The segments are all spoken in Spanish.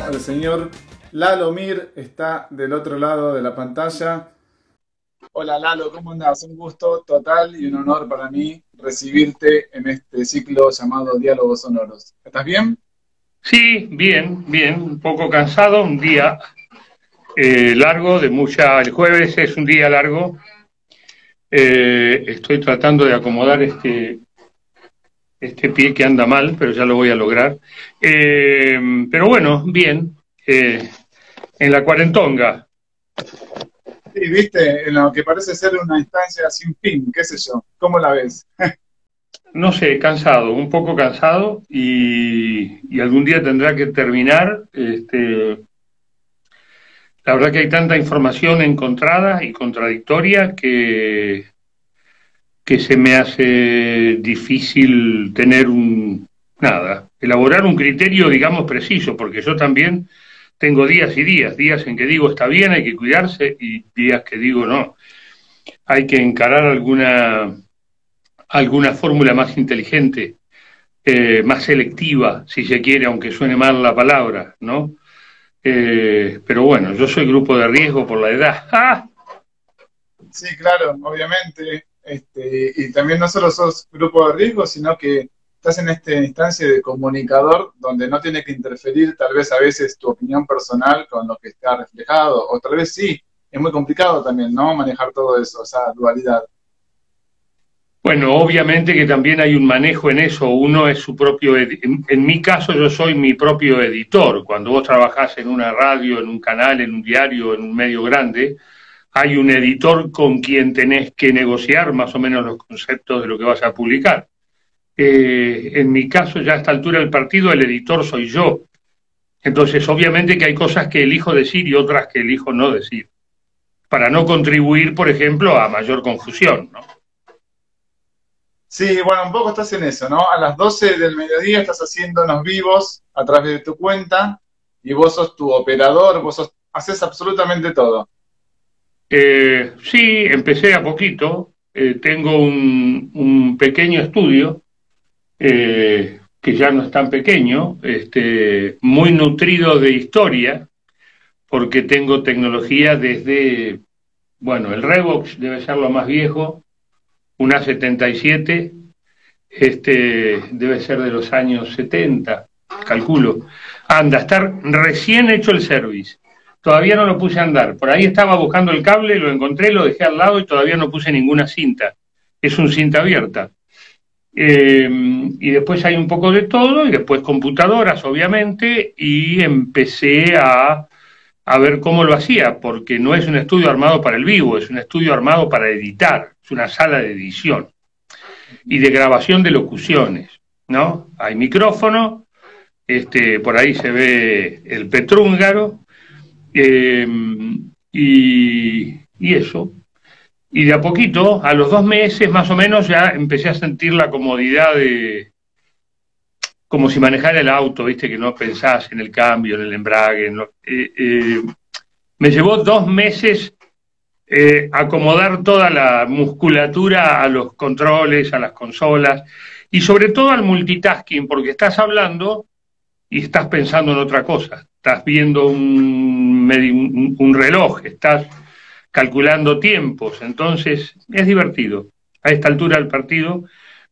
mismo, el señor Lalo Mir, está del otro lado de la pantalla. Hola Lalo, ¿cómo andas? Un gusto total y un honor para mí recibirte en este ciclo llamado Diálogos Sonoros. ¿Estás bien? Sí, bien, bien, un poco cansado, un día eh, largo, de mucha. El jueves es un día largo. Eh, estoy tratando de acomodar este, este pie que anda mal, pero ya lo voy a lograr. Eh, pero bueno, bien, eh, en la cuarentonga. Sí, viste, en lo que parece ser una instancia sin fin, qué sé yo, ¿cómo la ves? no sé, cansado, un poco cansado y, y algún día tendrá que terminar. Este, la verdad que hay tanta información encontrada y contradictoria que que se me hace difícil tener un, nada, elaborar un criterio, digamos, preciso, porque yo también tengo días y días, días en que digo está bien, hay que cuidarse, y días que digo no, hay que encarar alguna, alguna fórmula más inteligente, eh, más selectiva, si se quiere, aunque suene mal la palabra, ¿no? Eh, pero bueno, yo soy grupo de riesgo por la edad. ¡Ah! Sí, claro, obviamente. Este, y también no solo sos grupo de riesgo, sino que estás en esta instancia de comunicador donde no tiene que interferir tal vez a veces tu opinión personal con lo que está reflejado, o tal vez sí, es muy complicado también, ¿no? Manejar todo eso, esa dualidad. Bueno, obviamente que también hay un manejo en eso, uno es su propio, en, en mi caso yo soy mi propio editor, cuando vos trabajás en una radio, en un canal, en un diario, en un medio grande, hay un editor con quien tenés que negociar más o menos los conceptos de lo que vas a publicar. Eh, en mi caso, ya a esta altura del partido, el editor soy yo. Entonces, obviamente que hay cosas que elijo decir y otras que elijo no decir, para no contribuir, por ejemplo, a mayor confusión, ¿no? Sí, bueno, un poco estás en eso, ¿no? A las 12 del mediodía estás haciéndonos vivos a través de tu cuenta y vos sos tu operador, vos haces absolutamente todo. Eh, sí, empecé a poquito. Eh, tengo un, un, pequeño estudio eh, que ya no es tan pequeño, este, muy nutrido de historia, porque tengo tecnología desde, bueno, el Revox debe ser lo más viejo, un A77, este, debe ser de los años 70, calculo. Anda, estar recién hecho el service todavía no lo puse a andar. Por ahí estaba buscando el cable, lo encontré, lo dejé al lado y todavía no puse ninguna cinta. Es un cinta abierta. Eh, y después hay un poco de todo, y después computadoras, obviamente, y empecé a, a ver cómo lo hacía, porque no es un estudio armado para el vivo, es un estudio armado para editar, es una sala de edición y de grabación de locuciones, ¿no? Hay micrófono, este, por ahí se ve el petrúngaro, eh, y, eso. Y de a poquito, a los dos meses más o menos, ya empecé a sentir la comodidad de. como si manejara el auto, viste, que no pensás en el cambio, en el embrague. Eh, eh, me llevó dos meses acomodar toda la musculatura a los controles, a las consolas y sobre todo al multitasking, porque estás hablando y estás pensando en otra cosa. Estás viendo un, un, reloj, estás calculando tiempos, entonces es divertido. A esta altura del partido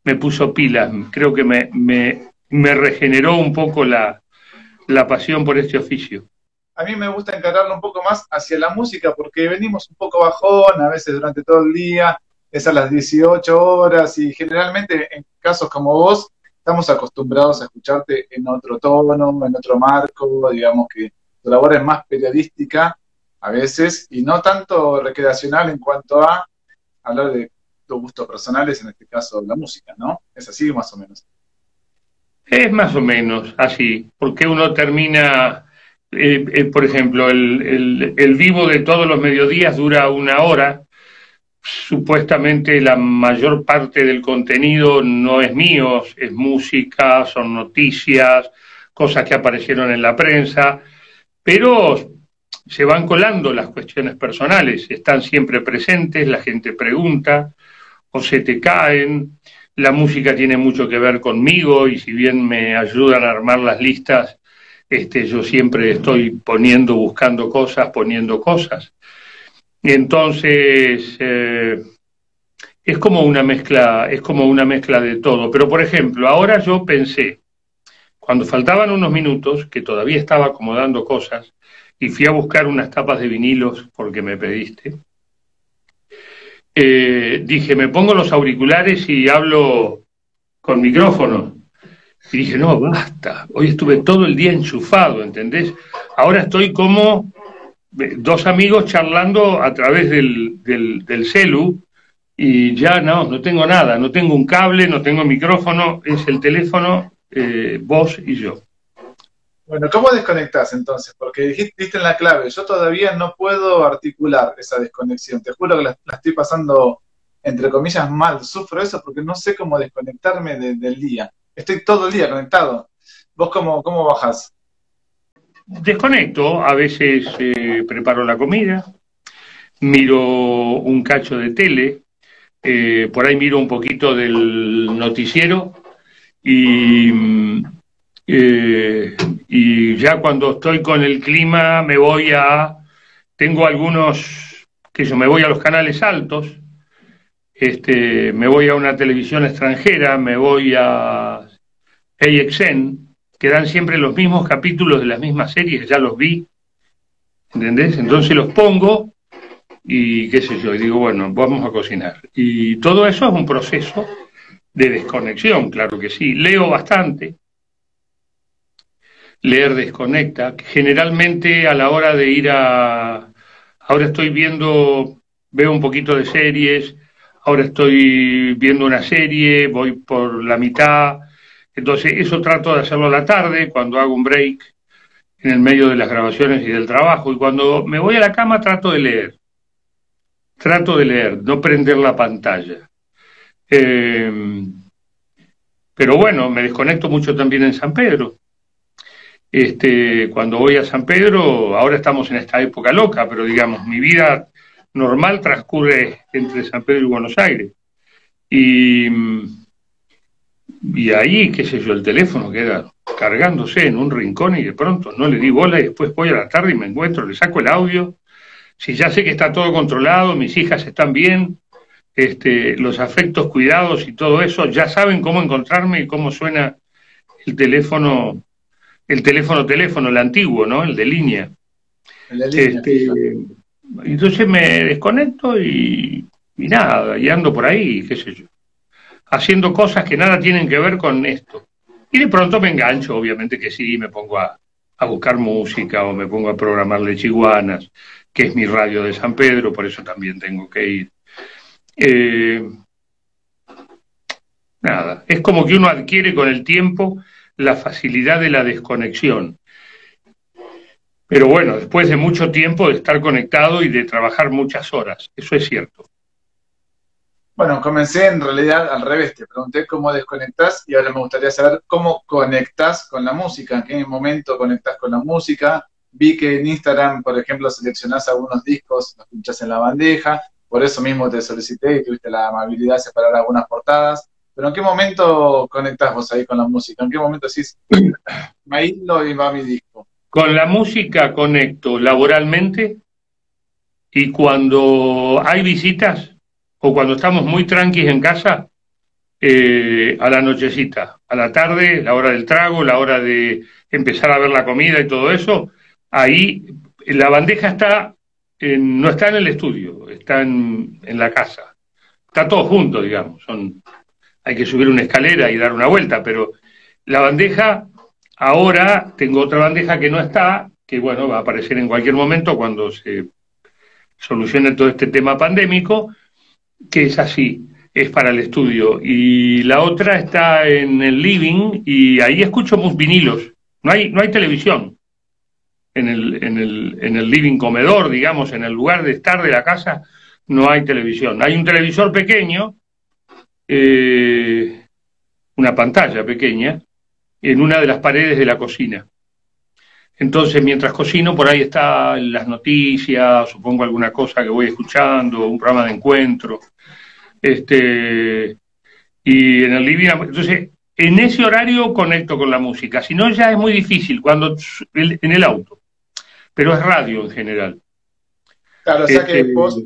me puso pilas, creo que me, me, me regeneró un poco la, la pasión por este oficio a mí me gusta encararlo un poco más hacia la música porque venimos un poco bajón a veces durante todo el día, es a las 18 horas y generalmente en casos como vos estamos acostumbrados a escucharte en otro tono, en otro marco, digamos que tu labor es más periodística a veces y no tanto recreacional en cuanto a hablar de tus gustos personales, en este caso la música, ¿no? Es así más o menos. Es más o menos así, porque uno termina, eh, eh, por ejemplo, el, el, el vivo de todos los mediodías dura una hora, supuestamente la mayor parte del contenido no es mío, es música, son noticias, cosas que aparecieron en la prensa, pero se van colando las cuestiones personales, están siempre presentes, la gente pregunta o se te caen. la música tiene mucho que ver conmigo y si bien me ayudan a armar las listas, este, yo siempre estoy poniendo, buscando cosas, poniendo cosas. Y entonces eh, es como una mezcla, es como una mezcla de todo. Pero por ejemplo, ahora yo pensé, cuando faltaban unos minutos, que todavía estaba acomodando cosas, y fui a buscar unas tapas de vinilos porque me pediste, eh, dije, me pongo los auriculares y hablo con micrófono. Y dije, no, basta, hoy estuve todo el día enchufado, ¿entendés? Ahora estoy como dos amigos charlando a través del, del, celu y ya no, no tengo nada, no tengo un cable, no tengo micrófono, es el teléfono, eh, vos y yo. Bueno, ¿cómo desconectas entonces? Porque dijiste en la clave, yo todavía no puedo articular esa desconexión. Te juro que la, estoy pasando, entre comillas, mal. Sufro eso porque no sé cómo desconectarme del día. Estoy todo el día conectado. ¿Vos cómo, cómo bajás? Desconecto, a veces eh, preparo la comida, miro un cacho de tele, eh, por ahí miro un poquito del noticiero y eh, y ya cuando estoy con el clima me voy a, tengo algunos, que yo me voy a los canales altos, este, me voy a una televisión extranjera, me voy a AXN, que dan siempre los mismos capítulos de las mismas series, ya los vi, ¿entendés? Entonces los pongo y qué sé yo, y digo, bueno, vamos a cocinar. Y todo eso es un proceso de desconexión, claro que sí. Leo bastante, leer desconecta. Generalmente a la hora de ir a... Ahora estoy viendo, veo un poquito de series, ahora estoy viendo una serie, voy por la mitad. Entonces eso trato de hacerlo la tarde, cuando hago un break en el medio de las grabaciones y del trabajo. Y cuando me voy a la cama trato de leer. Trato de leer, no prender la pantalla. Eh, pero bueno, me desconecto mucho también en San Pedro. Este, cuando voy a San Pedro, ahora estamos en esta época loca, pero digamos, mi vida normal transcurre entre San Pedro y Buenos Aires. Y, y ahí, qué sé yo, el teléfono queda cargándose en un rincón y de pronto no le di bola y después voy a la tarde y me encuentro, le saco el audio. Si ya sé que está todo controlado, mis hijas están bien, este, los afectos cuidados y todo eso, ya saben cómo encontrarme y cómo suena el teléfono el teléfono teléfono, el antiguo, ¿no? El de línea. Este, entonces me desconecto y, y, nada, y ando por ahí, qué sé yo, haciendo cosas que nada tienen que ver con esto. Y de pronto me engancho, obviamente que sí, me pongo a, buscar música o me pongo a programar chiguanas, que es mi radio de San Pedro, por eso también tengo que ir. Eh, nada, es como que uno adquiere con el tiempo la facilidad de la desconexión. Pero bueno, después de mucho tiempo de estar conectado y de trabajar muchas horas, eso es cierto. Bueno, comencé en realidad al revés, te pregunté cómo desconectas y ahora me gustaría saber cómo conectas con la música, en qué momento conectas con la música. Vi que en Instagram, por ejemplo, seleccionás algunos discos, los pinchas en la bandeja, por eso mismo te solicité y tuviste la amabilidad de separar algunas portadas. Pero ¿en qué momento conectás vos ahí con la música? ¿En qué momento decís, me aíslo y va mi disco? Con la música conecto laboralmente y cuando hay visitas o cuando estamos muy tranquilos en casa, eh, a la nochecita, a la tarde, la hora del trago, la hora de empezar a ver la comida y todo eso, ahí la bandeja está, no está en el estudio, está en, en la casa. Está todo junto, digamos. Son hay que subir una escalera y dar una vuelta, pero la bandeja, ahora tengo otra bandeja que no está, que bueno, va a aparecer en cualquier momento cuando se solucione todo este tema pandémico, que es así, es para el estudio. Y la otra está en el living y ahí escucho mus vinilos. No hay, no hay televisión en el, en, el, en el living comedor, digamos, en el lugar de estar de la casa, no hay televisión. Hay un televisor pequeño eh, una pantalla pequeña en una de las paredes de la cocina. Entonces, mientras cocino, por ahí están las noticias, supongo alguna cosa que voy escuchando, un programa de encuentro. Este, Y en el living, entonces, en ese horario conecto con la música, si no ya es muy difícil cuando en el auto, pero es radio en general. Claro, o sea que este, vos,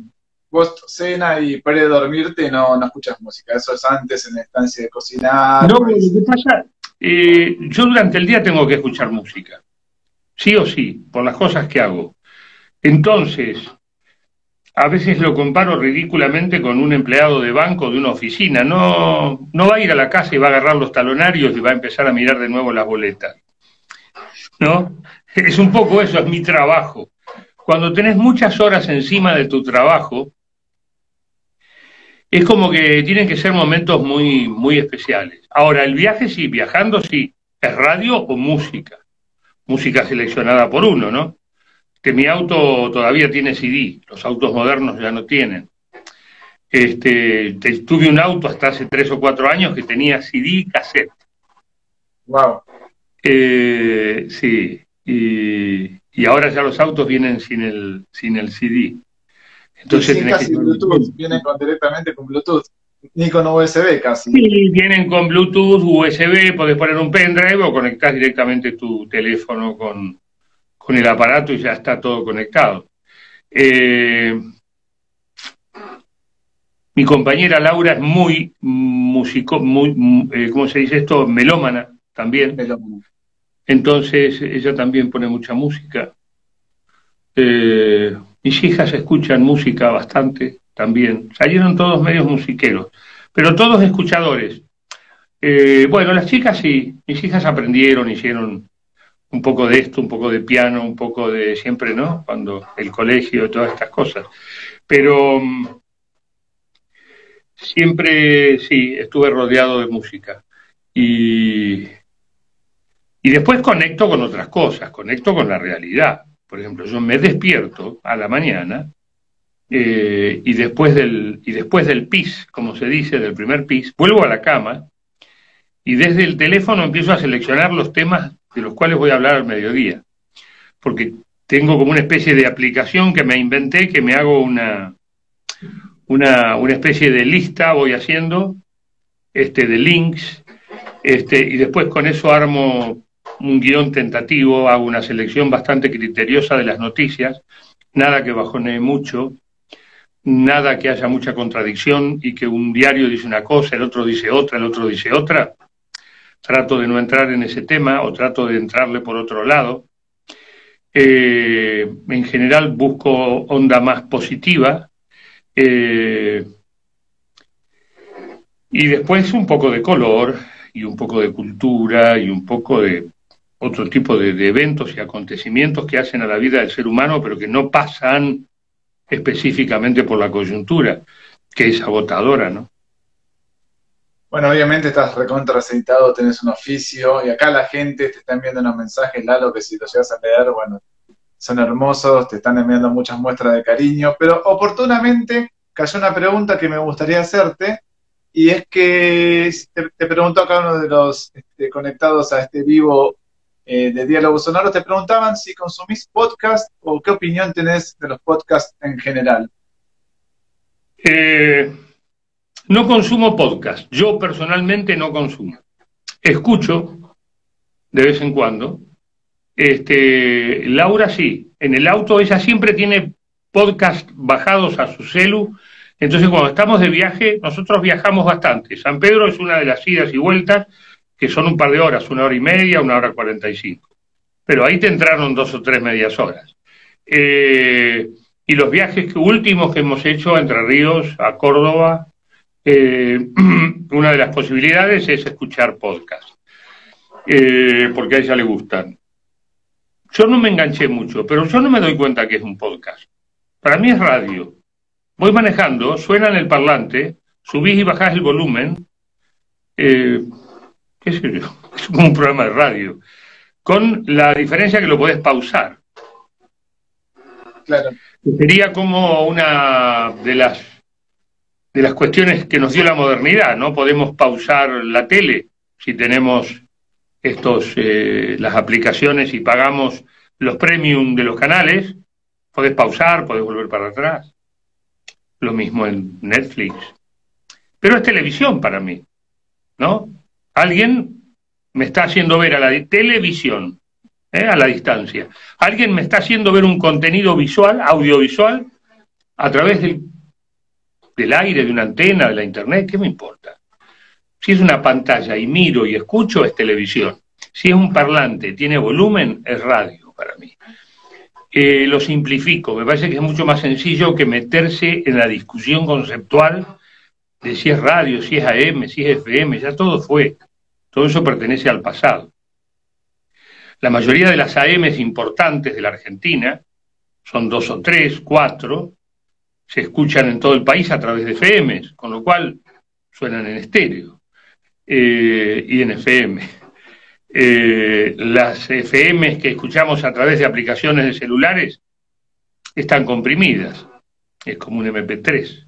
vos cena y pre dormirte no, no escuchas música, eso es antes en la estancia de cocinar. No, lo que pasa, eh, yo durante el día tengo que escuchar música, sí o sí, por las cosas que hago. Entonces, a veces lo comparo ridículamente con un empleado de banco de una oficina. No, no va a ir a la casa y va a agarrar los talonarios y va a empezar a mirar de nuevo las boletas. ¿No? Es un poco eso, es mi trabajo. Cuando tenés muchas horas encima de tu trabajo, es como que tienen que ser momentos muy, muy especiales. Ahora, el viaje sí, viajando sí, es radio o música. Música seleccionada por uno, ¿no? Que mi auto todavía tiene CD, los autos modernos ya no tienen. Este, tuve un auto hasta hace tres o cuatro años que tenía CD y cassette. Wow. Eh, sí, y, y ahora ya los autos vienen sin el, sin el CD. Entonces sí, casi Bluetooth, vienen directamente con Bluetooth, ni con USB casi. Sí, vienen con Bluetooth, USB, podés poner un pendrive o conectar directamente tu teléfono con, con el aparato y ya está todo conectado. Eh, mi compañera Laura es muy músico, muy, eh, ¿cómo se dice esto? Melómana también. Melómana. Entonces ella también pone mucha música. Eh, mis hijas escuchan música bastante también. Salieron todos medios musiqueros, pero todos escuchadores. Eh, bueno, las chicas sí, mis hijas aprendieron, hicieron un poco de esto, un poco de piano, un poco de siempre, ¿no? Cuando el colegio, todas estas cosas. Pero mm, siempre sí, estuve rodeado de música. Y y después conecto con otras cosas, conecto con la realidad. Por ejemplo, yo me despierto a la mañana eh, y, después del, y después del pis, como se dice, del primer pis, vuelvo a la cama y desde el teléfono empiezo a seleccionar los temas de los cuales voy a hablar al mediodía. Porque tengo como una especie de aplicación que me inventé, que me hago una, una, una especie de lista, voy haciendo, este, de links, este, y después con eso armo un guion tentativo, hago una selección bastante criteriosa de las noticias, nada que bajonee mucho, nada que haya mucha contradicción y que un diario dice una cosa, el otro dice otra, el otro dice otra. Trato de no entrar en ese tema o trato de entrarle por otro lado. Eh, en general busco onda más positiva. Eh, y después un poco de color y un poco de cultura y un poco de otro tipo de, eventos y acontecimientos que hacen a la vida del ser humano, pero que no pasan específicamente por la coyuntura, que es agotadora, ¿no? Bueno, obviamente estás recontraceitado, tenés un oficio, y acá la gente te está enviando unos mensajes, Lalo, que si los llegas a leer, bueno, son hermosos, te están enviando muchas muestras de cariño, pero oportunamente cayó una pregunta que me gustaría hacerte, y es que te, te pregunto a cada uno de los este, conectados a este vivo eh, de Diálogo Sonoro, te preguntaban si consumís podcast o qué opinión tenés de los podcasts en general. Eh, no consumo podcast, yo personalmente no consumo. Escucho de vez en cuando. Este, Laura sí, en el auto ella siempre tiene podcast bajados a su celu, entonces cuando estamos de viaje, nosotros viajamos bastante. San Pedro es una de las idas y vueltas, que son un par de horas, una hora y media, una hora cuarenta y cinco. Pero ahí te entraron dos o tres medias horas. Eh, y los viajes últimos que hemos hecho Entre Ríos, a Córdoba, eh, una de las posibilidades es escuchar podcast, eh, porque a ella le gustan. Yo no me enganché mucho, pero yo no me doy cuenta que es un podcast. Para mí es radio. Voy manejando, suena en el parlante, subís y bajás el volumen, qué sé yo, es como un programa de radio, con la diferencia que lo podés pausar. Claro. Sería como una de las de las cuestiones que nos dio la modernidad, ¿no? Podemos pausar la tele si tenemos estos eh, las aplicaciones y pagamos los premium de los canales, podés pausar, podés volver para atrás. Lo mismo en Netflix. Pero es televisión para mí. ¿no? Alguien me está haciendo ver a la televisión, ¿eh? a la distancia. Alguien me está haciendo ver un contenido visual, audiovisual, a través del, del aire, de una antena, de la internet, ¿qué me importa? Si es una pantalla y miro y escucho, es televisión. Si es un parlante, tiene volumen, es radio para mí. Eh, lo simplifico, me parece que es mucho más sencillo que meterse en la discusión conceptual de si es radio, si es AM, si es FM, ya todo fue. Todo eso pertenece al pasado. La mayoría de las AMs importantes de la Argentina, son dos o tres, cuatro, se escuchan en todo el país a través de FMs, con lo cual suenan en estéreo eh, y en FM. Eh, las FMs que escuchamos a través de aplicaciones de celulares están comprimidas, es como un MP3.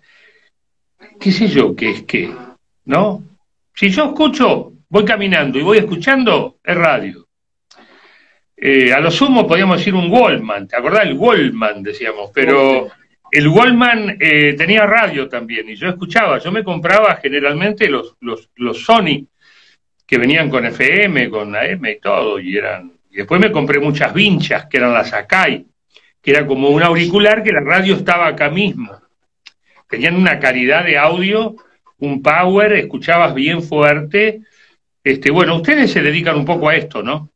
¿Qué sé yo qué es qué? ¿No? Si yo escucho, voy caminando y voy escuchando, es radio. Eh, a lo sumo podríamos decir un Wallman, ¿te acordás? El Wallman, decíamos, pero el Wallman eh, tenía radio también y yo escuchaba, yo me compraba generalmente los, los, los Sony que venían con FM, con AM y todo, y eran, y después me compré muchas vinchas que eran las Akai, que era como un auricular que la radio estaba acá mismo. Tenían una calidad de audio, un power, escuchabas bien fuerte. Este, bueno, ustedes se dedican un poco a esto, ¿no?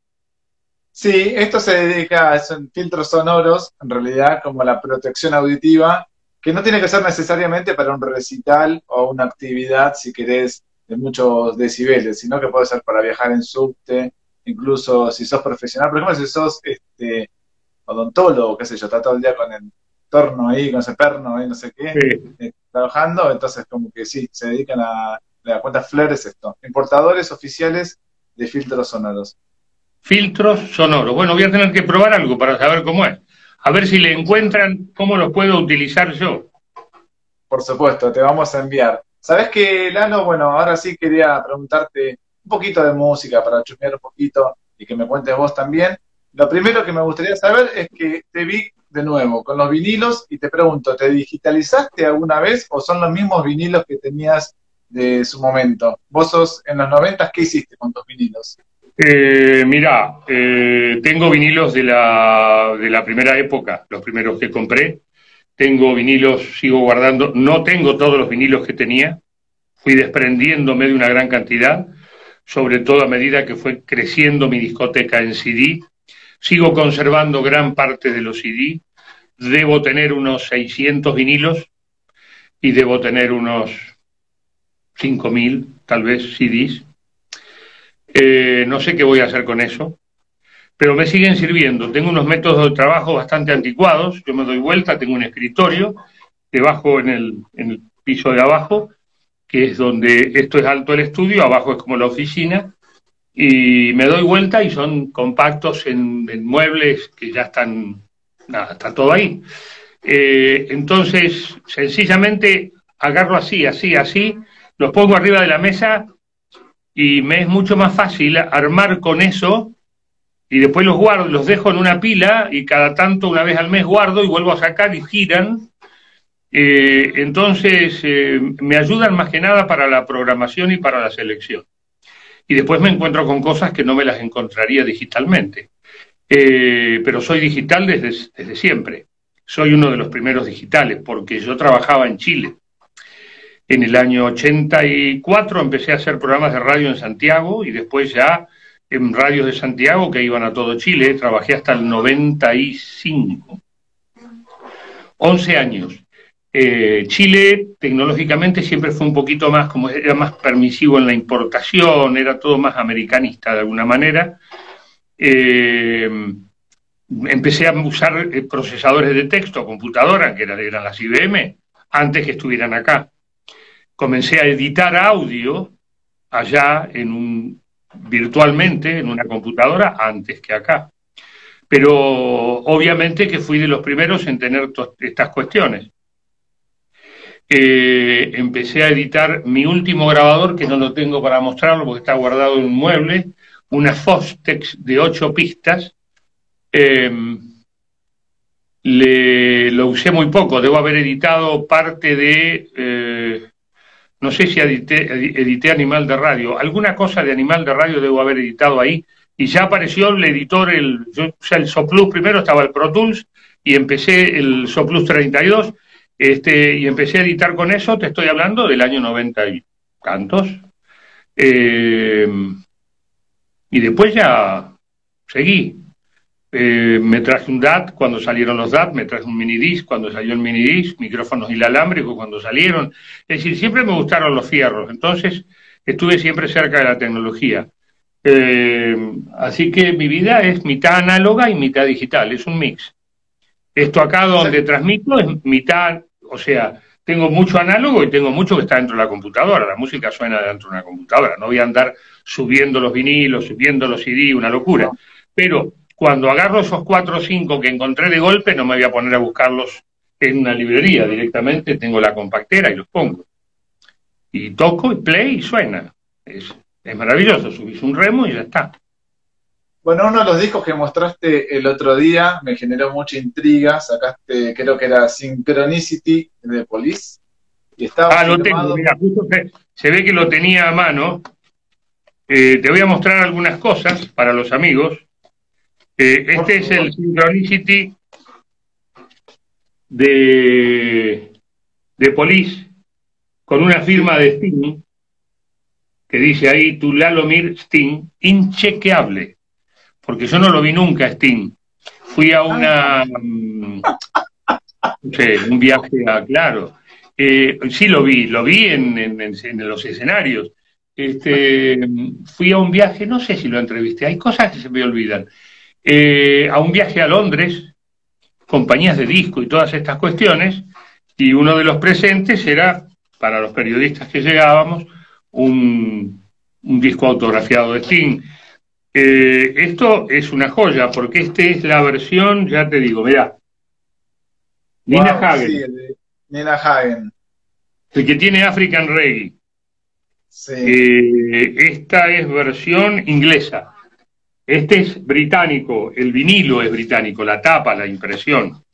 Sí, esto se dedica a filtros sonoros, en realidad, como la protección auditiva, que no tiene que ser necesariamente para un recital o una actividad, si querés, de muchos decibeles, sino que puede ser para viajar en subte, incluso si sos profesional, por ejemplo, si sos este, odontólogo, qué sé yo, está todo el día con el torno ahí, con ese perno ahí, no sé qué, eh, trabajando, entonces como que sí, se dedican a, la cuenta Flores esto, importadores oficiales de filtros sonoros. Filtros sonoros. Bueno, voy a tener que probar algo para saber cómo es. A ver si le encuentran cómo los puedo utilizar yo. Por supuesto, te vamos a enviar. Sabes que, Lalo, bueno, ahora sí quería preguntarte un poquito de música para chusmear un poquito y que me cuentes vos también. Lo primero que me gustaría saber es que te vi de nuevo con los vinilos y te pregunto, ¿te digitalizaste alguna vez o son los mismos vinilos que tenías de su momento? Vos sos en los 90, ¿qué hiciste con tus vinilos? Eh, mira, eh, tengo vinilos de la, de la primera época, los primeros que compré, tengo vinilos, sigo guardando, no tengo todos los vinilos que tenía, fui desprendiéndome de una gran cantidad, sobre todo a medida que fue creciendo mi discoteca en CD. Sigo conservando gran parte de los CD, debo tener unos 600 vinilos y debo tener unos 5.000, tal vez, CDs. Eh, no sé qué voy a hacer con eso pero me siguen sirviendo. Tengo unos métodos de trabajo bastante anticuados. Yo me doy vuelta, tengo un escritorio debajo en el, en el piso de abajo, que es donde esto es alto el estudio, abajo es como la oficina, y me doy vuelta y son compactos en, muebles que ya están, nada, está todo ahí. Eh, entonces, sencillamente agarro así, así, así, los pongo arriba de la mesa y me es mucho más fácil armar con eso y después los guardo, los dejo en una pila y cada tanto, una vez al mes, guardo y vuelvo a sacar y giran. Eh, entonces, eh, me ayudan más que nada para la programación y para la selección. Y después me encuentro con cosas que no me las encontraría digitalmente. Eh, pero soy digital desde, desde siempre. Soy uno de los primeros digitales, porque yo trabajaba en Chile. En el año 84 empecé a hacer programas de radio en Santiago y después ya en radios de Santiago que iban a todo Chile, trabajé hasta el 95. 11 años. Eh, Chile tecnológicamente siempre fue un poquito más, como era más permisivo en la importación, era todo más americanista de alguna manera. Eh, empecé a usar eh, procesadores de texto, computadora, que eran, eran las IBM, antes que estuvieran acá. Comencé a editar audio allá en un virtualmente en una computadora antes que acá. Pero obviamente que fui de los primeros en tener estas cuestiones. Empecé a editar mi último grabador, que no lo tengo para mostrarlo porque está guardado en un mueble, una Fostex de ocho pistas. Em, le, lo usé muy poco, debo haber editado parte de, eh, no sé si edité, Animal de Radio, alguna cosa de Animal de Radio debo haber editado ahí, y ya apareció el editor, el, o sea, el Soplus primero estaba el Pro Tools, y empecé el Soplus 32, este, y empecé a editar con eso, te estoy hablando del año 90 y tantos. Eh, y después ya seguí. Eh, me traje un DAT cuando salieron los DAT, me traje un minidisc cuando salió el minidisc, micrófonos inalámbricos cuando salieron. Es decir, siempre me gustaron los fierros, entonces estuve siempre cerca de la tecnología. Eh, así que mi vida es mitad análoga y mitad digital, es un mix. Esto acá donde transmito es mitad, o sea, tengo mucho análogo y tengo mucho que está dentro de la computadora. La música suena dentro de una computadora. No voy a andar subiendo los vinilos, subiendo los CD, una locura. Pero cuando agarro esos cuatro o cinco que encontré de golpe, no me voy a poner a buscarlos en una librería, directamente tengo la compactera y los pongo. Y toco y play y suena. Es, maravilloso, subís un remo y ya está. Bueno, uno de los discos que mostraste el otro día me generó mucha intriga. Sacaste, creo que era Synchronicity de Police. Y estaba ah, lo tengo, mira, se, ve que lo tenía a mano. Eh, te voy a mostrar algunas cosas para los amigos. Eh, este es el Synchronicity de, de Police con una firma de Sting que dice ahí Tulalomir Sting, inchequeable, porque yo no lo vi nunca Sting. Fui a una, mm, no sé, un viaje a, claro, eh, sí lo vi, lo vi en, en, los escenarios. Este, fui a un viaje, no sé si lo entrevisté, hay cosas que se me olvidan. Eh, a un viaje a Londres, compañías de disco y todas estas cuestiones, y uno de los presentes era, para los periodistas que llegábamos, un, disco autografiado de Sting. Eh, esto es una joya, porque esta es la versión, ya te digo, mira, Nina Hagen. Nina Hagen. El que tiene African Reggae. Eh, esta es versión inglesa. Este es británico, el vinilo es británico, la tapa, la impresión.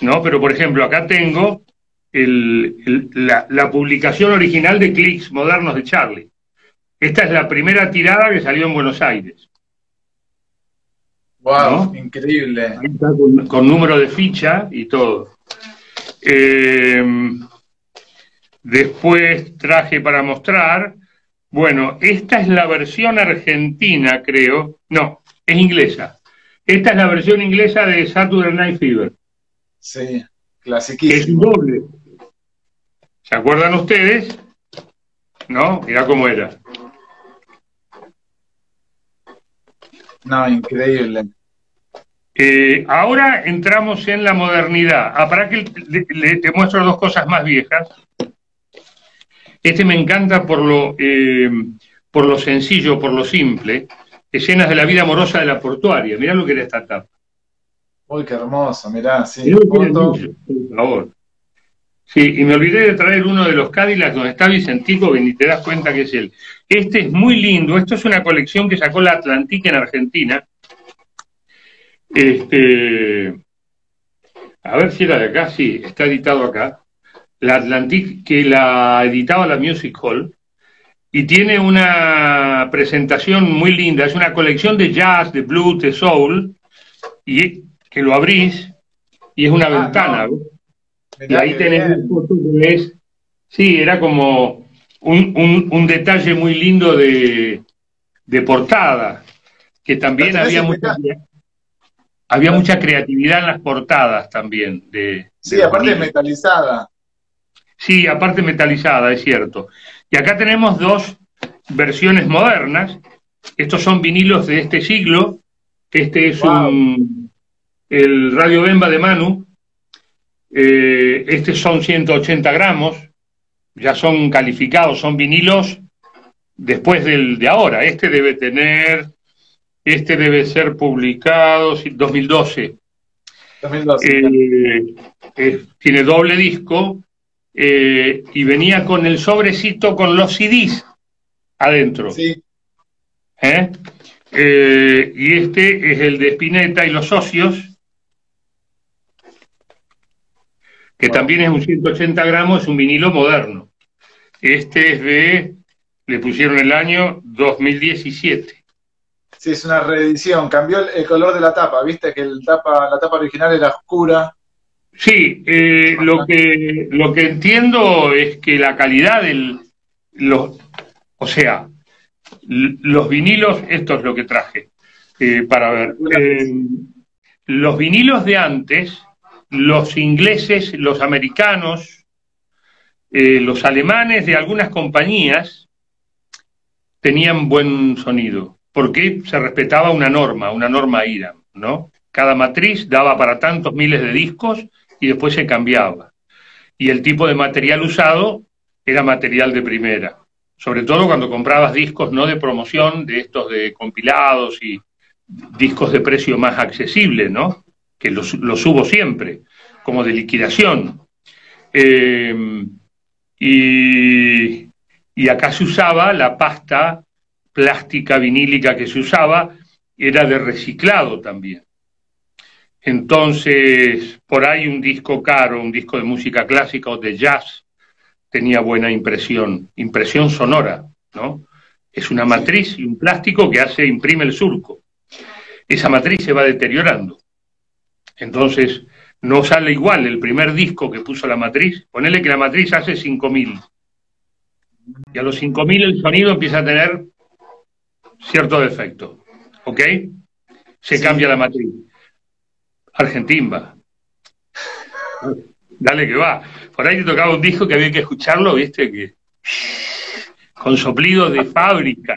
¿No? Pero, por ejemplo, acá tengo la, publicación original de Clicks Modernos de Charlie. Esta es la primera tirada que salió en Buenos Aires. ¡Wow! Increíble. Con, número de ficha y todo. Eh, después traje para mostrar bueno, esta es la versión argentina, creo. No, es inglesa. Esta es la versión inglesa de Saturday Night Fever. Sí, clasiquísimo. Es doble. ¿Se acuerdan ustedes? ¿No? Mira cómo era. No, increíble. Eh, ahora entramos en la modernidad. Ah, para que le, te muestro dos cosas más viejas. Este me encanta por lo, eh, por lo sencillo, por lo simple. Escenas de la vida amorosa de la portuaria. Mirá lo que era esta tapa. Uy, qué hermoso, mirá, sí. por favor. Sí, y me olvidé de traer uno de los Cadillacs donde está Vicentico, que ni te das cuenta que es él. Este es muy lindo, esto es una colección que sacó la Atlantique en Argentina. Este, a ver si era de acá, sí, está editado acá la Atlantic, que la editaba la Music Hall, y tiene una presentación muy linda. Es una colección de jazz, de blues, de soul, y que lo abrís y es una ah, ventana. Y ahí tenés. Sí, era como un, un, detalle muy lindo de, de portada, que también había mucha, había mucha creatividad en las portadas también. De, sí, aparte metalizada. Sí, aparte metalizada, es cierto. Y acá tenemos dos versiones modernas. Estos son vinilos de este siglo. Este es un, el Radio Bemba de Manu. Eh, estos son 180 gramos. Ya son calificados, son vinilos después del de ahora. Este debe tener, este debe ser publicado 2012. 2012. Eh, tiene doble disco eh, y venía con el sobrecito con los CDs adentro. Sí. ¿Eh? Eh, y este es el de Spinetta y los socios, que también es un 180 gramos, es un vinilo moderno. Este es de, le pusieron el año 2017. Sí, es una reedición. Cambió el, color de la tapa, viste que el tapa, la tapa original era oscura. Sí, eh, lo, que, lo que entiendo es que la calidad del. Los, o sea, los vinilos, esto es lo que traje eh, para ver. Eh, los vinilos de antes, los ingleses, los americanos, eh, los alemanes de algunas compañías tenían buen sonido, porque se respetaba una norma, una norma IRA, ¿no? Cada matriz daba para tantos miles de discos y después se cambiaba. Y el tipo de material usado era material de primera, sobre todo cuando comprabas discos no de promoción, de estos de compilados y discos de precio más accesible, ¿no? Que los, los hubo siempre, como de liquidación. Eh, y, y acá se usaba la pasta plástica vinílica que se usaba, era de reciclado también. Entonces, por ahí un disco caro, un disco de música clásica o de jazz, tenía buena impresión, impresión sonora, ¿no? Es una matriz y un plástico que hace, imprime el surco. Esa matriz se va deteriorando. Entonces, no sale igual el primer disco que puso la matriz. Ponele que la matriz hace 5000. Y a los 5000 el sonido empieza a tener cierto defecto. ¿Ok? Se cambia la matriz. Argentimba. Dale que va. Por ahí te tocaba un disco que había que escucharlo, viste, que con soplidos de fábrica.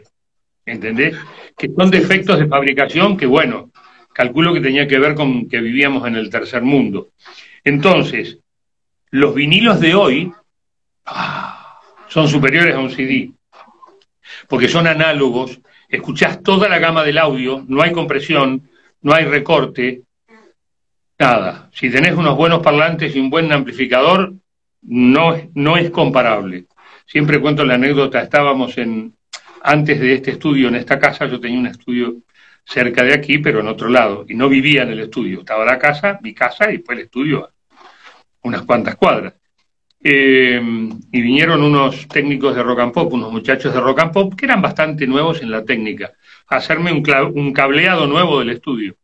¿Entendés? Que son defectos de fabricación que, bueno, calculo que tenía que ver con que vivíamos en el tercer mundo. Entonces, los vinilos de hoy ah, son superiores a un CD, porque son análogos, escuchás toda la gama del audio, no hay compresión, no hay recorte, nada. Si tenés unos buenos parlantes y un buen amplificador, no, no es comparable. Siempre cuento la anécdota, estábamos en, antes de este estudio, en esta casa, yo tenía un estudio cerca de aquí, pero en otro lado, y no vivía en el estudio. Estaba la casa, mi casa, y fue el estudio unas cuantas cuadras. Eh, y vinieron unos técnicos de rock and pop, unos muchachos de rock and pop, que eran bastante nuevos en la técnica, a hacerme un, cableado nuevo del estudio.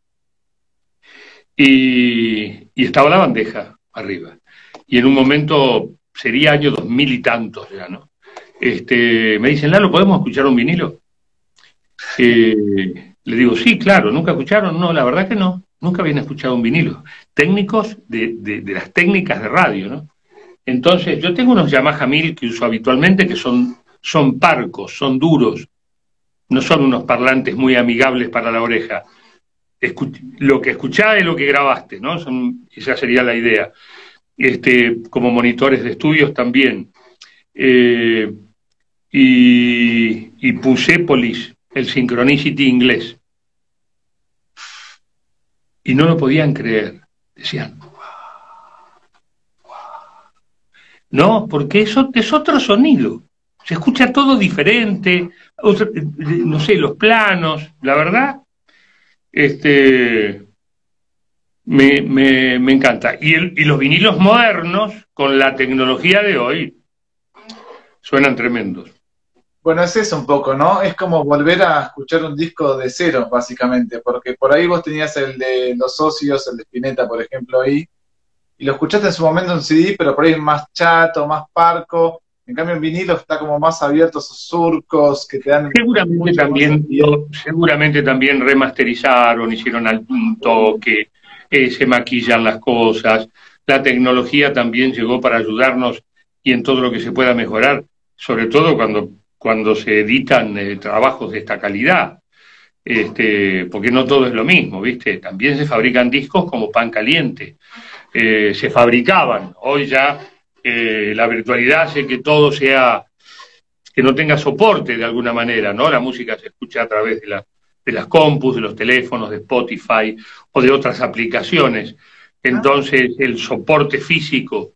Y, y, estaba la bandeja arriba. Y en un momento, sería año dos mil y tantos ya, ¿no? Este, me dicen, Lalo, ¿podemos escuchar un vinilo? Eh, le digo, sí, claro, ¿nunca escucharon? No, la verdad que no, nunca habían escuchado un vinilo. Técnicos de, de, las técnicas de radio, ¿no? Entonces, yo tengo unos Yamaha 1000 que uso habitualmente que son, son parcos, son duros, no son unos parlantes muy amigables para la oreja. lo que escuchás es lo que grabaste, ¿no? Son, esa sería la idea. Este, como monitores de estudios también. Eh, y, y puse el Synchronicity inglés y no lo podían creer. Decían, no, porque eso es otro sonido. Se escucha todo diferente, no sé, los planos, la verdad, este, me, me, me encanta. Y, y los vinilos modernos, con la tecnología de hoy, suenan tremendos. Bueno, es eso un poco, ¿no? Es como volver a escuchar un disco de cero, básicamente, porque por ahí vos tenías el de Los Socios, el de Spinetta, por ejemplo, ahí, y lo escuchaste en su momento en CD, pero por ahí es más chato, más parco. En cambio, en vinilo está como más abierto, esos surcos que te dan. Seguramente también, seguramente también remasterizaron, hicieron al toque, eh, se maquillan las cosas. La tecnología también llegó para ayudarnos y en todo lo que se pueda mejorar, sobre todo cuando cuando se editan eh, trabajos de esta calidad. Este, porque no todo es lo mismo, ¿viste? También se fabrican discos como pan caliente. Eh, se fabricaban. Hoy ya eh, la virtualidad hace que todo sea, que no tenga soporte de alguna manera, ¿no? La música se escucha a través de, la, de las compus, de los teléfonos, de Spotify o de otras aplicaciones. Entonces el soporte físico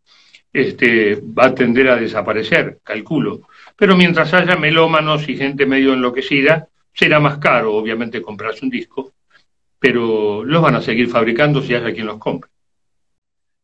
este, va a tender a desaparecer, calculo. Pero mientras haya melómanos y gente medio enloquecida, será más caro, obviamente, comprarse un disco, pero los van a seguir fabricando si haya quien los compre.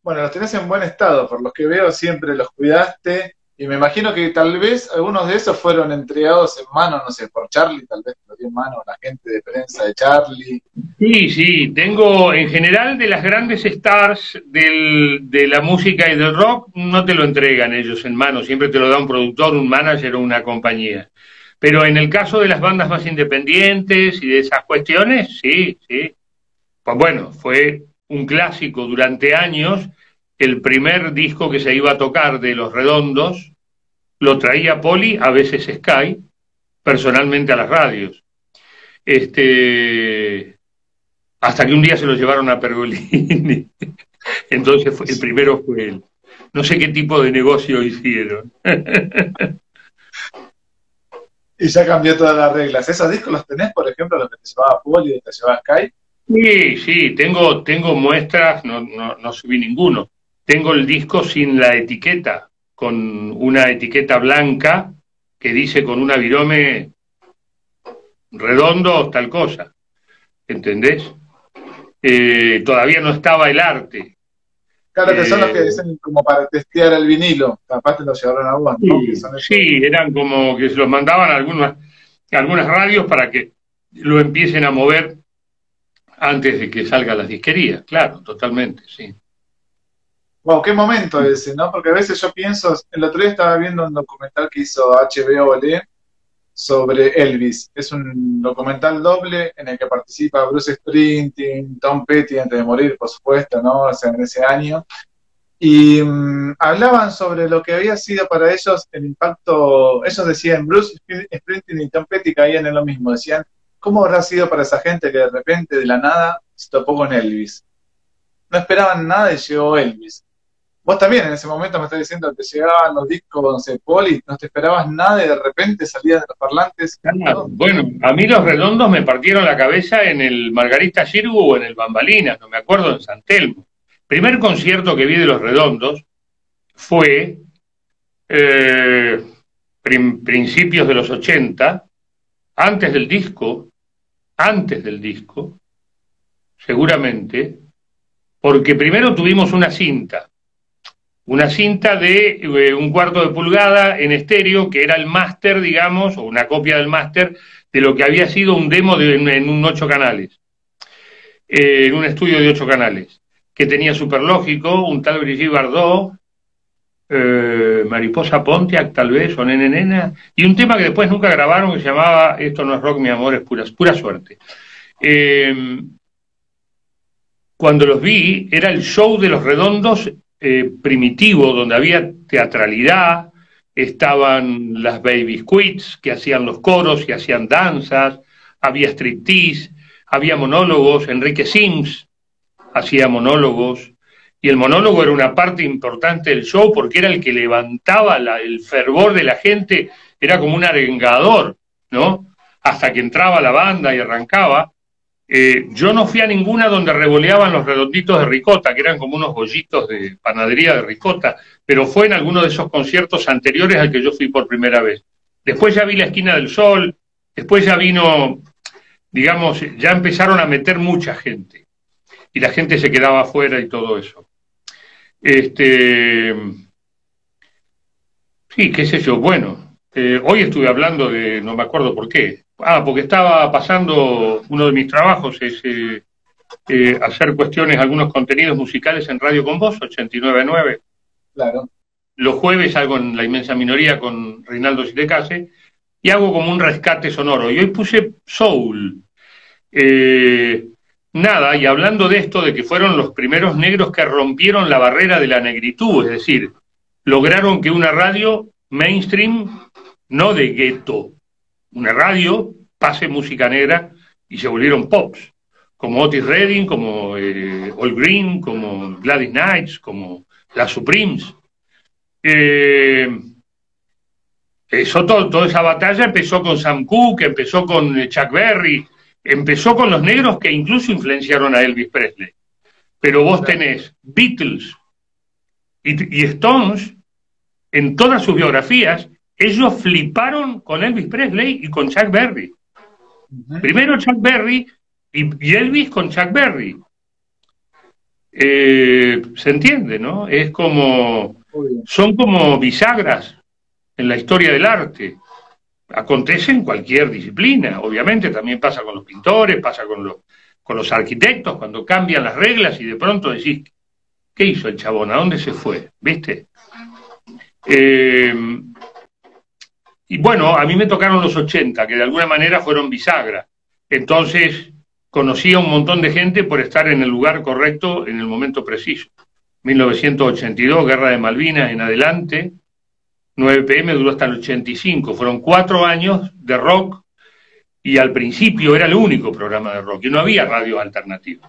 Bueno, los tenés en buen estado, por los que veo siempre los cuidaste Y me imagino que tal vez algunos de esos fueron entregados en mano, no sé, por Charlie, tal vez lo dio en mano la gente de prensa de Charlie. Sí, sí, tengo en general de las grandes stars de la música y del rock, no te lo entregan ellos en mano, siempre te lo da un productor, un manager o una compañía. Pero en el caso de las bandas más independientes y de esas cuestiones, sí, sí. Pues bueno, fue un clásico durante años el primer disco que se iba a tocar de Los Redondos lo traía Poli, a veces Sky, personalmente a las radios. Este, hasta que un día se lo llevaron a Pergolini. Entonces fue, el primero fue él. No sé qué tipo de negocio hicieron. y ya cambió todas las reglas. ¿Esos discos los tenés, por ejemplo, los que te llevaba Poli y te llevaba Sky? Sí, sí, tengo, tengo muestras, no, no, no subí ninguno tengo el disco sin la etiqueta, con una etiqueta blanca que dice con una virome redondo tal cosa. ¿Entendés? Eh, todavía no estaba el arte. Claro, que son los que eh, dicen como para testear el vinilo. Capaz te lo llevaron a vos, ¿no? Sí, eran como que se los mandaban a algunas, algunas radios para que lo empiecen a mover antes de que salga las disquerías. Claro, totalmente, sí. Wow, qué momento ese, ¿no? Porque a veces yo pienso, el otro día estaba viendo un documental que hizo HBO sobre Elvis. Es un documental doble en el que participa Bruce Springsteen, Tom Petty antes de morir, por supuesto, ¿no? O sea, en ese año. Y mm, hablaban sobre lo que había sido para ellos el impacto. Ellos decían, Bruce Springsteen y Tom Petty caían en lo mismo. Decían, ¿cómo habrá sido para esa gente que de repente, de la nada, se topó con Elvis? No esperaban nada y llegó Elvis. Vos también en ese momento me estás diciendo que llegaban los discos, no sé, Poli, no te esperabas nada y de repente salías de los parlantes. Bueno, a mí los redondos me partieron la cabeza en el Margarita Girgu o en el Bambalinas, no me acuerdo, en San Telmo. Primer concierto que vi de los redondos fue eh, principios de los 80, antes del disco, antes del disco, seguramente, porque primero tuvimos una cinta una cinta de eh, un cuarto de pulgada en estéreo, que era el máster, digamos, o una copia del máster de lo que había sido un demo de, en, un ocho canales, eh, en un estudio de ocho canales, que tenía Superlógico, un tal Brigitte Bardot, eh, Mariposa Pontiac, tal vez, o Nene Nena, y un tema que después nunca grabaron que se llamaba Esto no es rock, mi amor, es pura, pura suerte. cuando los vi, era el show de los redondos eh, primitivo, donde había teatralidad, estaban las baby quits que hacían los coros y hacían danzas, había striptease, había monólogos, Enrique Sims hacía monólogos, y el monólogo era una parte importante del show porque era el que levantaba el fervor de la gente, era como un arengador, ¿no? Hasta que entraba la banda y arrancaba. Eh, yo no fui a ninguna donde revoleaban los redonditos de ricota, que eran como unos bollitos de panadería de ricota, pero fue en alguno de esos conciertos anteriores al que yo fui por primera vez. Después ya vi la esquina del sol, después ya vino, digamos, ya empezaron a meter mucha gente y la gente se quedaba afuera y todo eso. Este, sí, qué sé yo, bueno, eh, hoy estuve hablando de, no me acuerdo por qué, Ah, porque estaba pasando, uno de mis trabajos es eh, eh, hacer cuestiones, algunos contenidos musicales en Radio con Vos, 89.9. Claro. Los jueves hago en la inmensa minoría con Reinaldo Sitecase y hago como un rescate sonoro. Y hoy puse Soul. Eh, nada, y hablando de esto, de que fueron los primeros negros que rompieron la barrera de la negritud, es decir, lograron que una radio mainstream, no de gueto, una radio, pase música negra y se volvieron pops, como Otis Redding, como eh, All Green, como Gladys Knights, como las Supremes. Eh, eso, todo, toda esa batalla empezó con Sam Cooke, empezó con Chuck Berry, empezó con los negros que incluso influenciaron a Elvis Presley. Pero vos tenés Beatles y Stones en todas sus biografías ellos fliparon con Elvis Presley y con Chuck Berry. Primero Chuck Berry y, Elvis con Chuck Berry. Eh, se entiende, ¿no? Es como, son como bisagras en la historia del arte. Acontece en cualquier disciplina, obviamente también pasa con los pintores, pasa con los, con los arquitectos, cuando cambian las reglas y de pronto decís, ¿qué hizo el chabón? ¿A dónde se fue? ¿Viste? Eh, y bueno, a mí me tocaron los 80, que de alguna manera fueron bisagra. Entonces conocí a un montón de gente por estar en el lugar correcto en el momento preciso. 1982, Guerra de Malvinas en adelante, 9 pm duró hasta el 85, fueron cuatro años de rock y al principio era el único programa de rock y no había radio alternativa.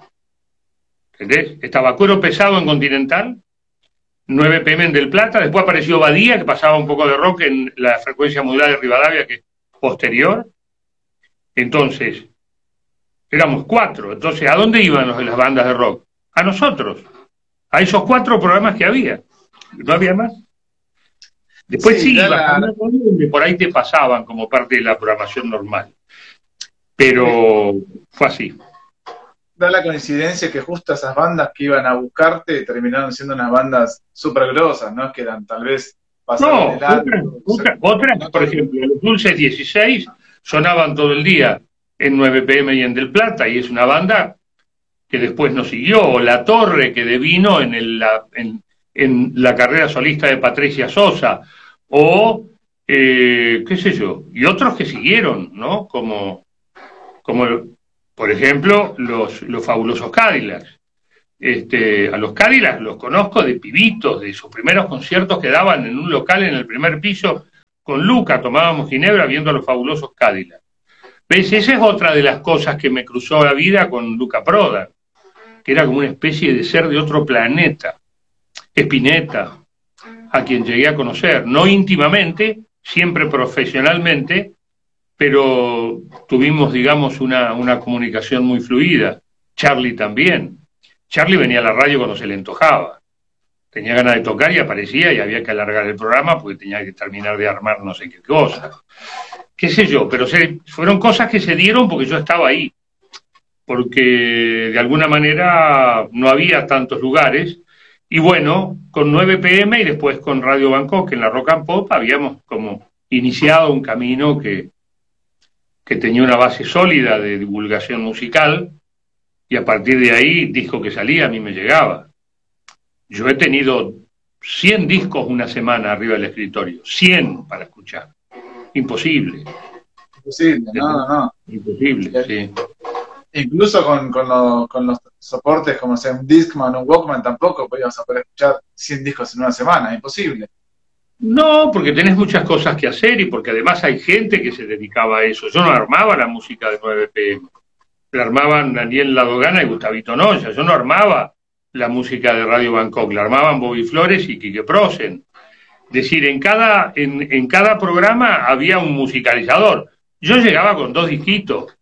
¿Entendés? Estaba Cuero Pesado en Continental, 9 pm en Del Plata, después apareció Badía, que pasaba un poco de rock en la frecuencia modulada de Rivadavia, que es posterior. Entonces, éramos cuatro. Entonces, ¿a dónde iban los, las bandas de rock? A nosotros, a esos cuatro programas que había. No había más. Después sí, por ahí te pasaban como parte de la programación normal. Pero fue así da la coincidencia que justo esas bandas que iban a buscarte terminaron siendo unas bandas súper grosas, ¿no? Que eran tal vez no, otras, por ejemplo, los Dulces 16 sonaban todo el día en 9 pm y en Del Plata, y es una banda que después nos siguió, o La Torre, que devino en, el, la, en, en la carrera solista de Patricia Sosa, o eh, qué sé yo, y otros que siguieron, ¿no? Como, como por ejemplo, los, los fabulosos Cadillacs. Este, a los Cadillacs los conozco de pibitos, de sus primeros conciertos que daban en un local en el primer piso con Luca, tomábamos ginebra viendo a los fabulosos Cadillacs. ¿Ves? Esa es otra de las cosas que me cruzó la vida con Luca Proda, que era como una especie de ser de otro planeta. Espineta, a quien llegué a conocer, no íntimamente, siempre profesionalmente, pero tuvimos, digamos, una, una comunicación muy fluida. Charlie también. Charlie venía a la radio cuando se le antojaba. Tenía ganas de tocar y aparecía y había que alargar el programa porque tenía que terminar de armar no sé qué cosa. Qué sé yo, pero se, fueron cosas que se dieron porque yo estaba ahí. Porque de alguna manera no había tantos lugares. Y bueno, con 9 pm y después con Radio Bangkok en la Rock and Pop habíamos como iniciado un camino que, que tenía una base sólida de divulgación musical y a partir de ahí, disco que salía, a mí me llegaba. Yo he tenido 100 discos una semana arriba del escritorio, 100 para escuchar. Imposible. Imposible, no, no. Imposible, sí. Incluso con, con, los soportes como sea un Discman o un Walkman tampoco podíamos poder escuchar 100 discos en una semana, imposible. No, porque tenés muchas cosas que hacer y porque además hay gente que se dedicaba a eso. Yo no armaba la música de 9 pm. La armaban Daniel Ladogana y Gustavito Noya. Yo no armaba la música de Radio Bangkok. La armaban Bobby Flores y Quique Prosen. Es decir, en cada, en, en cada programa había un musicalizador. Yo llegaba con dos disquitos.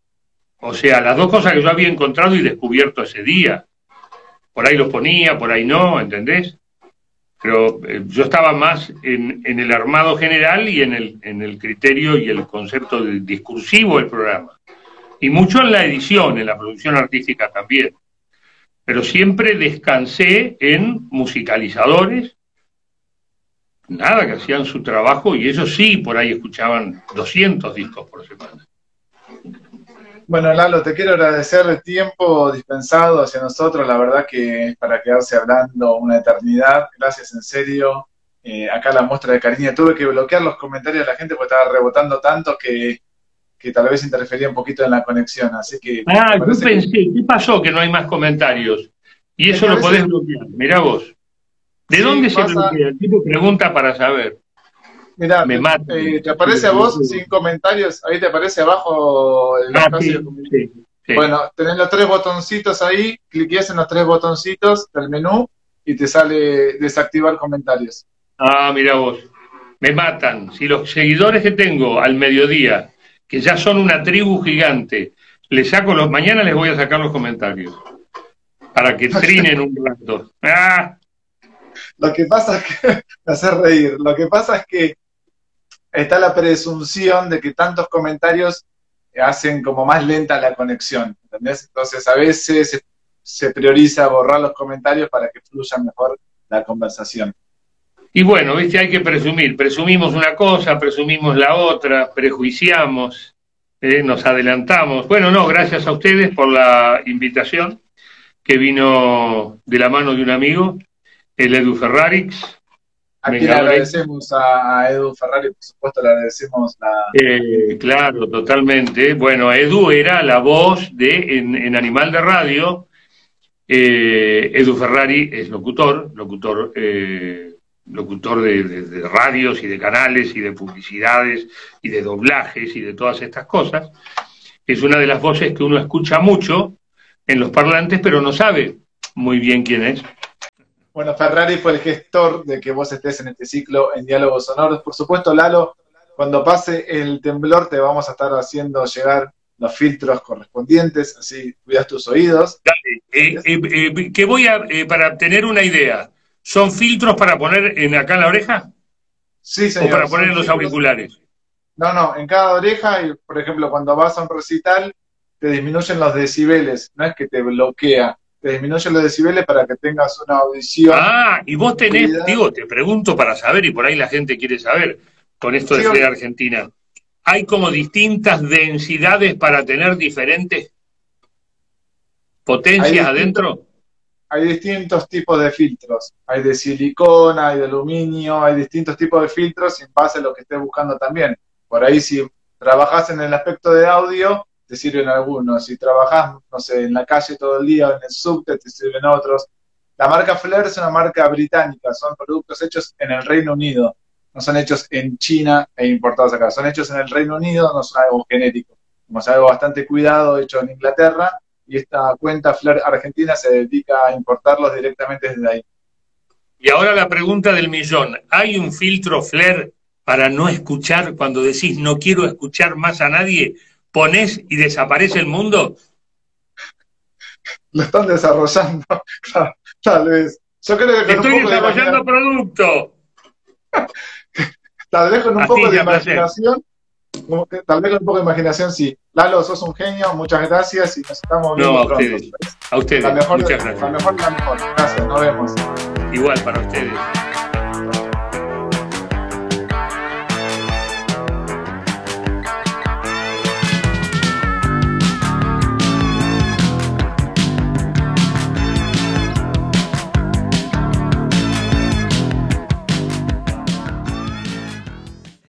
O sea, las dos cosas que yo había encontrado y descubierto ese día. Por ahí los ponía, por ahí no, ¿entendés? Pero eh, yo estaba más en, el armado general y en el, en el criterio y el concepto discursivo del programa. Y mucho en la edición, en la producción artística también. Pero siempre descansé en musicalizadores, nada, que hacían su trabajo y ellos sí, por ahí escuchaban 200 discos por semana. Bueno, Lalo, te quiero agradecer el tiempo dispensado hacia nosotros. La verdad que es para quedarse hablando una eternidad. Gracias, en serio. Eh, acá la muestra de cariño. Tuve que bloquear los comentarios de la gente porque estaba rebotando tanto que, tal vez interfería un poquito en la conexión. Así que. Ah, yo pensé, ¿qué pasó que no hay más comentarios? Y eso lo podés bloquear. Mirá vos. ¿De dónde se bloquea? El tipo pregunta para saber. Mira, eh, te aparece a vos sin comentarios, ahí te aparece abajo el ah, Bueno, tenés los tres botoncitos ahí, cliques en los tres botoncitos del menú y te sale desactivar comentarios. Ah, mira vos, me matan. Si los seguidores que tengo al mediodía, que ya son una tribu gigante, les saco los, mañana les voy a sacar los comentarios para que trinen un rato. Ah. Lo que pasa es que, me hace reír, lo que pasa es que está la presunción de que tantos comentarios hacen como más lenta la conexión, ¿entendés? Entonces a veces se, prioriza borrar los comentarios para que fluya mejor la conversación. Y bueno, viste, hay que presumir. Presumimos una cosa, presumimos la otra, prejuiciamos, eh, nos adelantamos. Bueno, no, gracias a ustedes por la invitación que vino de la mano de un amigo, el Edu Ferrarix. Aquí le agradecemos a Edu Ferrari, por supuesto, le agradecemos la. Eh, claro, totalmente. Bueno, Edu era la voz de en, Animal de Radio. Eh, Edu Ferrari es locutor, locutor, eh, locutor de, radios y de canales y de publicidades y de doblajes y de todas estas cosas. Es una de las voces que uno escucha mucho en los parlantes, pero no sabe muy bien quién es. Bueno, Ferrari fue el gestor de que vos estés en este ciclo en Diálogos Sonoros. Por supuesto, Lalo, cuando pase el temblor te vamos a estar haciendo llegar los filtros correspondientes, así cuidas tus oídos. Dale, eh, eh, eh, que voy a, para tener una idea, ¿son filtros para poner en acá en la oreja? Sí, señor. ¿O para poner en los auriculares? No, no, en cada oreja, y por ejemplo, cuando vas a un recital, te disminuyen los decibeles, no es que te bloquea, te disminuyen los decibeles para que tengas una audición. Ah, y vos tenés, digo, te pregunto para saber, y por ahí la gente quiere saber, con esto de ser Argentina, ¿hay como distintas densidades para tener diferentes potencias adentro? Hay distintos tipos de filtros. Hay de silicona, hay de aluminio, hay distintos tipos de filtros en base a lo que estés buscando también. Por ahí si trabajas en el aspecto de audio, te sirven algunos. Si trabajas, no sé, en la calle todo el día o en el subte, te sirven otros. La marca Flair es una marca británica, son productos hechos en el Reino Unido, no son hechos en China e importados acá, son hechos en el Reino Unido, no son algo genético, como es algo bastante cuidado, hecho en Inglaterra, y esta cuenta Flair Argentina se dedica a importarlos directamente desde ahí. Y ahora la pregunta del millón, ¿hay un filtro Flair para no escuchar cuando decís no quiero escuchar más a nadie? Pones y desaparece el mundo? Lo están desarrollando, tal vez. Yo creo que Estoy desarrollando producto. tal vez con un poco de imaginación. Tal vez con un poco de imaginación, sí. Lalo, sos un genio, muchas gracias y nos estamos viendo no, a Ustedes, a ustedes. La mejor, la mejor, la mejor. Gracias, nos vemos. Igual para ustedes.